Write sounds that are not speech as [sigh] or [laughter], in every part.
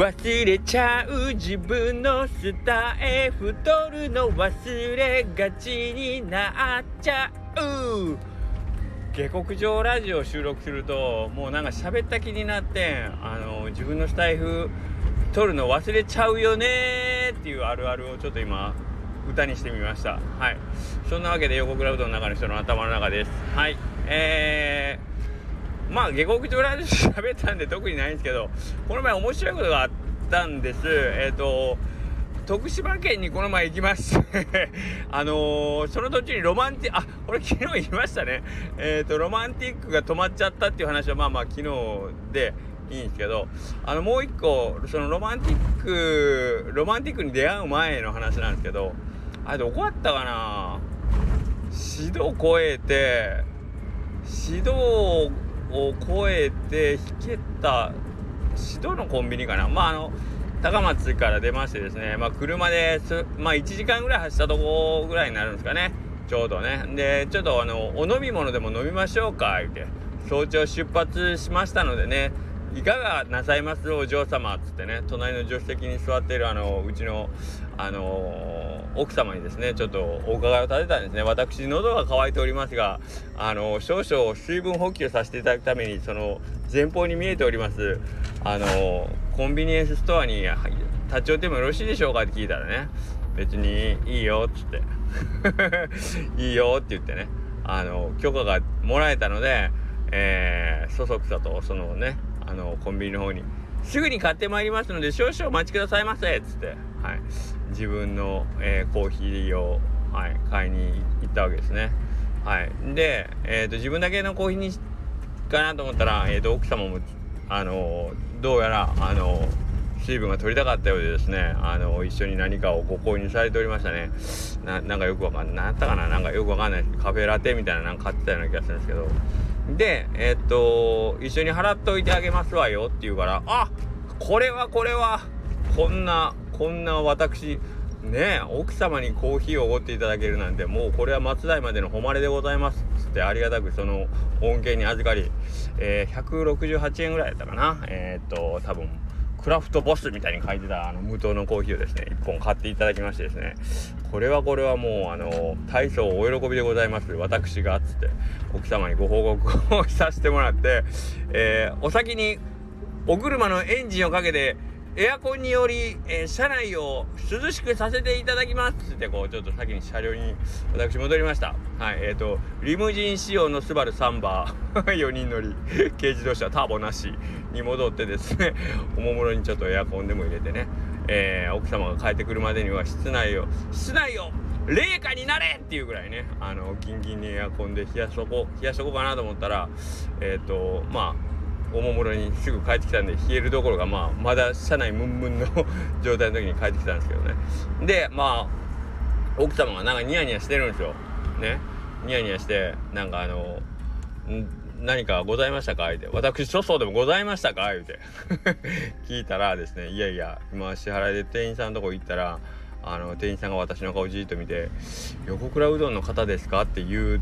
忘れちゃう自分のスタイル太るの忘れがちになっちゃう。下克上ラジオ収録するともうなんか喋った気になってあの自分のスタイフ撮るの忘れちゃうよねっていうあるあるをちょっと今歌にしてみました。はい。そんなわけで横クラウドの中の人の頭の中です。はい。えー、まあ下克上ラジオ喋ったんで特にないんですけどこの前面白いことがあったんです。えっ、ー、と徳島県にこの前行きまして [laughs] あのー、その途中にロマンティあこれ昨日言いましたね。えっ、ー、とロマンティックが止まっちゃったっていう話はまあまあ昨日でいいんですけどあのもう一個そのロマンティックロマンティックに出会う前の話なんですけどあれどこやったかな？指導超えて指導を超えて引けた指導のコンビニかな。まああの高松から出ましてですね、まあ、車でまあ1時間ぐらい走ったとこぐらいになるんですかね。ちょうどね。でちょっとあのお飲み物でも飲みましょうか言って早朝出発しましたのでねいかがなさいますお嬢様っつってね隣の助手席に座っているあのうちのあの奥様にですねちょっとお伺いを立てたんですね。私喉が渇いておりますがあの少々水分補給させていただくためにその前方に見えておりますあのコンビニエンスストアに立ち寄ってもよろしいでしょうか？って聞いたらね別にいいよっつって [laughs] いいよって言ってねあの許可がもらえたので、えー、そそくさとそのねあのコンビニの方にすぐに買ってまいりますので少々お待ちくださいませっつって、はい、自分の、えー、コーヒーを、はい、買いに行ったわけですね。はい、で、えーと、自分だけのコーヒーにかなと思ったら、えーと、奥様も、あのどうやら、あの水分が取りたかったようでですね、あの一緒に何かをご購入されておりましたね。ななんかよくわかんない。ったかな？なんかよくわかんない。カフェラテみたいななんか買ってたような気がするんですけど。で、え、っと、一緒に払っておいてあげますわよって言うから、あこれはこれは、こんな、こんな私、ね奥様にコーヒーをおごっていただけるなんて、もうこれは松代までの誉れでございます。つってありがたくその恩恵に預かり、えー、168円ぐらいやったかな。えー、っと、多分、クラフトボスみたいに書いてたあの無糖のコーヒーをですね1本買っていただきましてですねこれはこれはもうあの大層お喜びでございます私がつって奥様にご報告を [laughs] させてもらって、えー、お先にお車のエンジンをかけてエアコンにより、えー、車内を涼しくさせていただきます。ってこうちょっと先に車両に私戻りました。はいえーとリムジン仕様のスバルサンバ [laughs] ー4人乗り軽自動車ターボなしに戻ってですね [laughs] おもむろにちょっとエアコンでも入れてね、えー、奥様が帰ってくるまでには室内を室内を冷夏になれっていうぐらいねあのギンギンにエアコンで冷やしとこう冷やしとこうかなと思ったらえっ、とまあおもむろにすぐ帰ってきたんで冷えるどころがまあまだ車内ムンムンの [laughs] 状態の時に帰ってきたんですけどね。でまあ奥様がなんかニヤニヤしてるんですよ。ね。ニヤニヤしてなんかあの何かございましたか？言うて。私粗相でもございましたか？言うて。[laughs] 聞いたらですねいやいや今支払いで店員さんのとこ行ったらあの店員さんが私の顔じっと見て「横倉うどんの方ですか?」って言う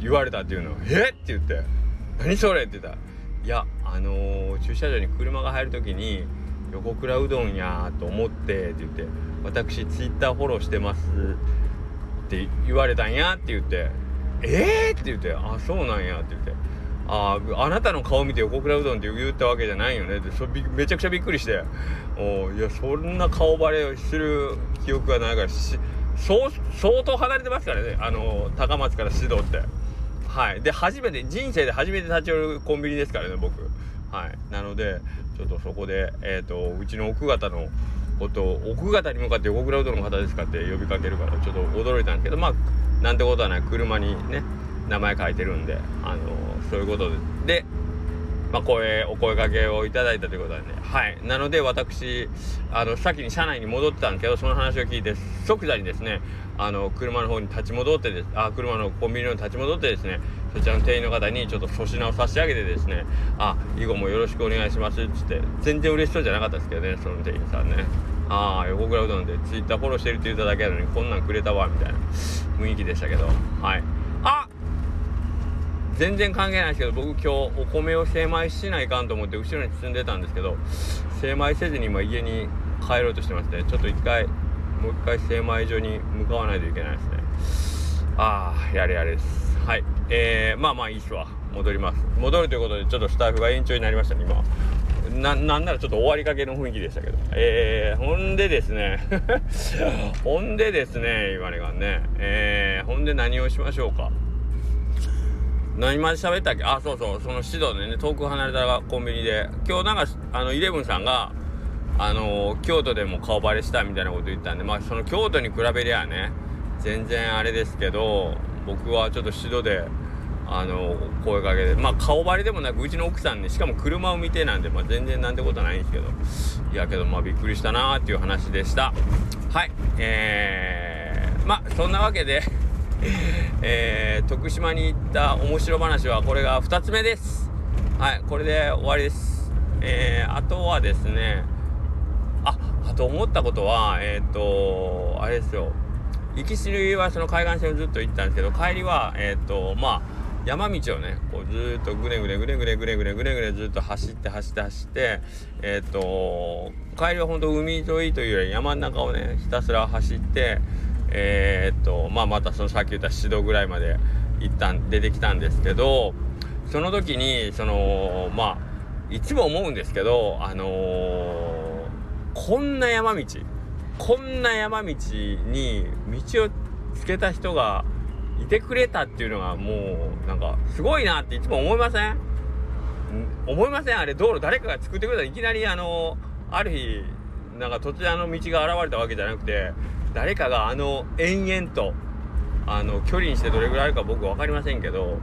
言われたっていうの「え？っ?」って言って「何それ?」って言ったらいやあのー、駐車場に車が入る時に「横倉うどんや」と思ってって言って「私ツイッターフォローしてます」って言われたんやって言って「えー!」って言って「あそうなんや」って言って「ああなたの顔見て横倉うどんって言ったわけじゃないよね」ってそめちゃくちゃびっくりして「おいやそんな顔バレをする記憶がないからし相当離れてますからねあの高松から指導って。はい。で初めて人生で初めて立ち寄るコンビニですからね僕。はい。なのでちょっとそこでえっ、ー、とうちの奥方のことを奥方に向かって横倉うどんの方ですかって呼びかけるからちょっと驚いたんですけどまあなんてことはない。車にね名前書いてるんであのそういうことででまあ、声お声かけをいただいたということなんで。はい。なので私あの先に車内に戻ってたんですけどその話を聞いて即座にですねあの車の方に立ち戻ってですあ車のコンビニの立ち戻ってですねそちらの店員の方にちょっと粗品を差し上げてですねあ以後もよろしくお願いしますっつって全然嬉しそうじゃなかったですけどねその店員さんね。ああ横倉うどんでツイッターフォローしてるって言っただけなのにこんなんくれたわみたいな雰囲気でしたけど。はい。あ全然関係ないですけど僕今日お米を精米しないかんと思って後ろに積んでたんですけど精米せずに今家に帰ろうとしてますねちょっと一回もう一回精米所に向かわないといけないですね。ああやれやれです。はい。えー、まあまあいいっすわ。戻ります。戻るということでちょっとスタッフが延長になりましたね今。ななんならちょっと終わりかけの雰囲気でしたけど。えー、ほんでですね。[laughs] ほんでですね言われがね。えー、ほんで何をしましょうか。何まで喋ったっけ？あそうそうその指導でね遠く離れたコンビニで。今日なんかあのイレブンさんがあの京都でも顔バレしたみたいなこと言ったんでまあその京都に比べりゃね全然あれですけど僕はちょっと指導であの声かけてまあ顔バレでもなくうちの奥さんねしかも車を見てなんで、まあ、全然なんてことはないんですけどいやけどまあびっくりしたなーっていう話でした。はい。えー、まあそんなわけでえー、徳島に行った面白話はこれが2つ目です。はいこれで終わりです。えー、あとはですねああと思ったことはえっ、ー、とあれですよ。行きしはその海岸線をずっと行ったんですけど帰りはえっ、とまあ山道をねこうずっとぐねぐねぐねぐねぐねぐねぐねぐねずっと走って走って走ってえっ、ー、と帰りは本当海沿いというより山の中をねひたすら走ってえー、っとまあまたそのさっき言った指導ぐらいまで一旦出てきたんですけどその時にそのまあいつも思うんですけどあのー、こんな山道こんな山道に道をつけた人がいてくれたっていうのがもうなんかすごいなっていつも思いません？思いません？あれ道路誰かが作ってくれたいきなりあのある日なんか突然あの道が現れたわけじゃなくて誰かがあの延々とあの距離にしてどれぐらいあるか僕分かりませんけど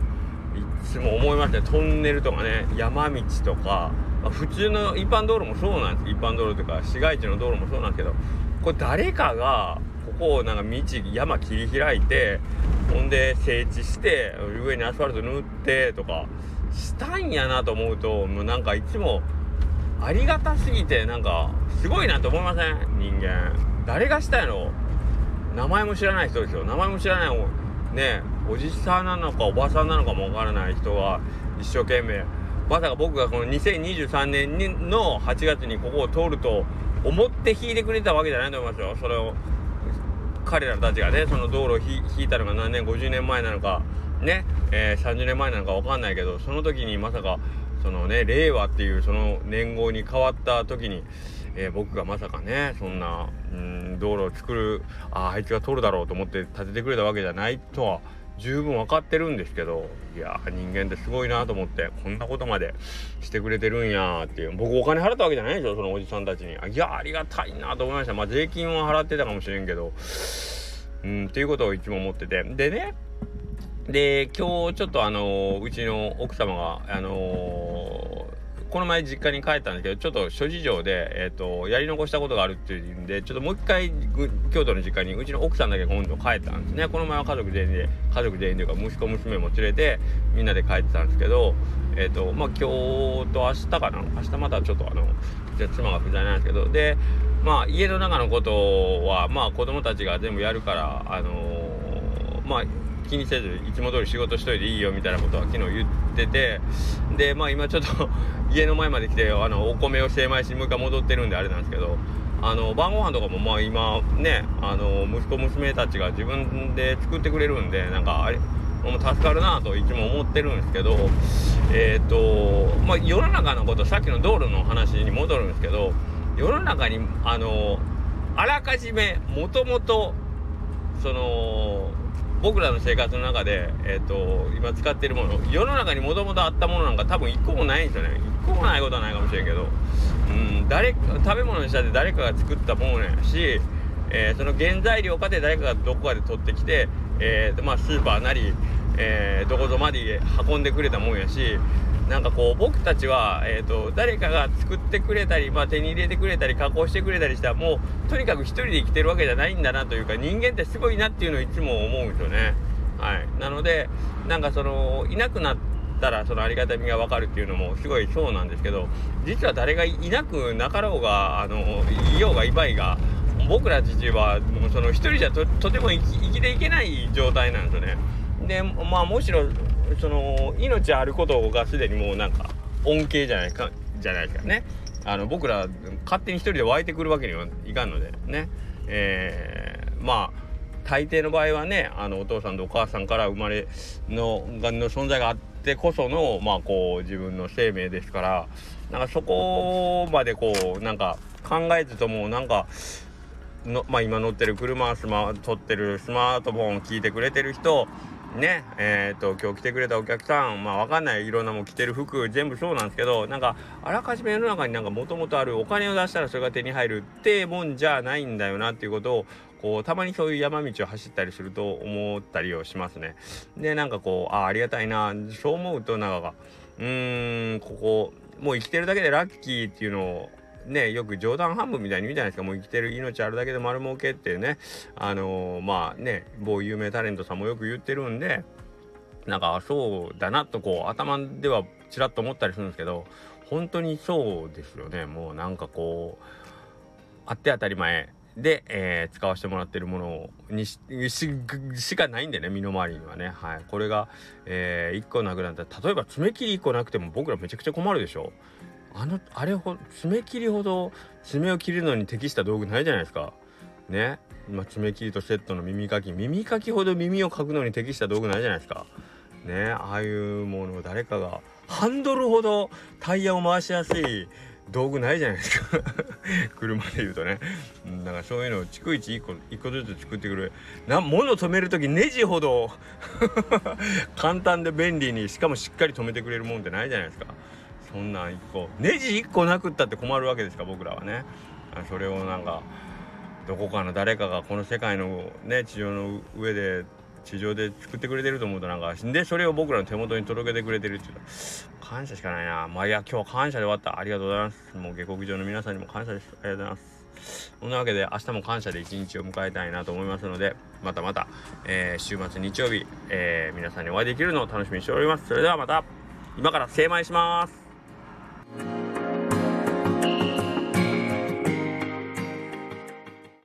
いつも思いましたトンネルとかね山道とか、まあ、普通の一般道路もそうなんです。一般道路とか市街地の道路もそうなんですけどこれ誰かがここをなんか道山切り開いてほんで整地して上にアスファルト塗ってとかしたんやなと思うともうなんかいつもありがたすぎてなんかすごいなと思いません？人間。誰がしたやろ名前も知らない人ですよ。名前も知らないねおじさんなのかおばさんなのかもわからない人が一生懸命。まさか僕がこの2023年の8月にここを通ると思って引いてくれたわけじゃないと思いますよ。それを彼らたちがねその道路を引いたのが何年？50年前なのか。ね、えー、30年前なのか分かんないけどその時にまさかそのね令和っていうその年号に変わった時にえー、僕がまさかねそんなうん道路を作るああいつが通るだろうと思って建ててくれたわけじゃないとは十分分かってるんですけどいや人間ってすごいなと思ってこんなことまでしてくれてるんやっていう僕お金払ったわけじゃないでしょそのおじさんたちに。いやありがたいなと思いました。まあ税金は払ってたかもしれんけどうんっていうことをいつも思ってて。でねで今日ちょっとあのうちの奥様があのこの前実家に帰ったんだけどちょっと諸事情で、えーと、やり残したことがあるっていうんでちょっともう一回京都の実家にうちの奥さんだけ今度帰ったんですね。この前は家族全員で家族全員というか息子娘も連れてみんなで帰ってたんですけどえっ、ー、とまあ今日と明日かな？明日またちょっとあの妻が不在なんですけどでまあ家の中のことはまあ子供たちが全部やるからあのー、まあ気にせずいつも通り仕事しといていいよみたいなことは昨日言っててでまあ今ちょっと [laughs] 家の前まで来てあのお米を精米しもう一回戻ってるんであれなんですけどあの晩ご飯とかもまあ今ねあの息子娘たちが自分で作ってくれるんでなんかあれもう助かるなといつも思ってるんですけどえっ、ー、とまあ世の中のことさっきの道路の話に戻るんですけど世の中にあのあらかじめもともとその僕らの生活の中で、えーと、今使ってるもの世の中にもともとあったものなんか多分1個もないんですよね。1個もないことはないかもしれんけど、うん、誰食べ物にしたって誰かが作ったものやし、えー、その原材料かで誰かがどこかで取ってきて、えーまあ、スーパーなり、えー、どこぞまで運んでくれたもんやしなんかこう僕たちは、えーと、誰かが作ってくれたり、まあ、手に入れてくれたり加工してくれたりしたらもうとにかく一人で生きてるわけじゃないんだなというか人間ってすごいなっていうのをいつも思うんですよね。はい、なのでなんかそのいなくなったらそのありがたみが分かるっていうのもすごいそうなんですけど実は誰がいなくなかろうがあのいようがいばいが僕ら自身はもうその一人じゃとても生き生きていけない状態なんですよね。でまあむしろその命あることがすでにもうなんか恩恵じゃないかじゃないですかね。あの僕ら勝手に一人で湧いてくるわけにはいかんのでね。えー、まあ大抵の場合はねあのお父さんとお母さんから生まれのがの存在があってこそのまあこう自分の生命ですからなんかそこまでこうなんか考えずともなんかのまあ今乗ってる車スマ撮ってるスマートフォン聞いてくれてる人ねえーと、今日来てくれたお客さんまあわかんないいろんなもん着てる服全部そうなんですけどなんかあらかじめ世の中になんかもともとあるお金を出したらそれが手に入るってもんじゃないんだよなっていうことをこうたまにそういう山道を走ったりすると思ったりをしますね。でなんかこうあありがたいなそう思うとなんかうーんここもう生きてるだけでラッキーっていうのをねよく冗談半分みたいに言うじゃないですか。もう生きてる命あるだけで丸儲けってね。あのー、まあね某有名タレントさんもよく言ってるんで。なんかそうだなとこう頭ではちらっと思ったりするんですけど。本当にそうですよね。もうなんかこうあって当たり前。で、えー、使わせてもらってるものにししかないんでね身の回りにはね。はい。これが、えー、1個なくなった。ら例えば爪切り1個なくても僕らめちゃくちゃ困るでしょ。あのあれほ爪切りほど爪を切るのに適した道具ないじゃないですか。ね。まあ、爪切りとセットの耳かき。耳かきほど耳をかくのに適した道具ないじゃないですか。ね。ああいうものを誰かがハンドルほどタイヤを回しやすい道具ないじゃないですか。[laughs] 車で言うとね。だからそういうのを逐一1個1個ずつ作ってくるな物止める時ネジほど [laughs] 簡単で便利にしかもしっかり止めてくれるもんってないじゃないですか。そんなん1個ネジ1個なくったって困るわけですか僕らはね。それをなんかどこかの誰かがこの世界のね地上の上で地上で作ってくれてると思うとなんかでそれを僕らの手元に届けてくれてるっていう感謝しかないな。まあいや今日は感謝で終わった。ありがとうございます。もう下克上の皆さんにも感謝です。ありがとうございます。そんなわけで明日も感謝で一日を迎えたいなと思いますのでまたまた、えー、週末日曜日、えー、皆さんにお会いできるのを楽しみにしております。それではまた。今から精米します。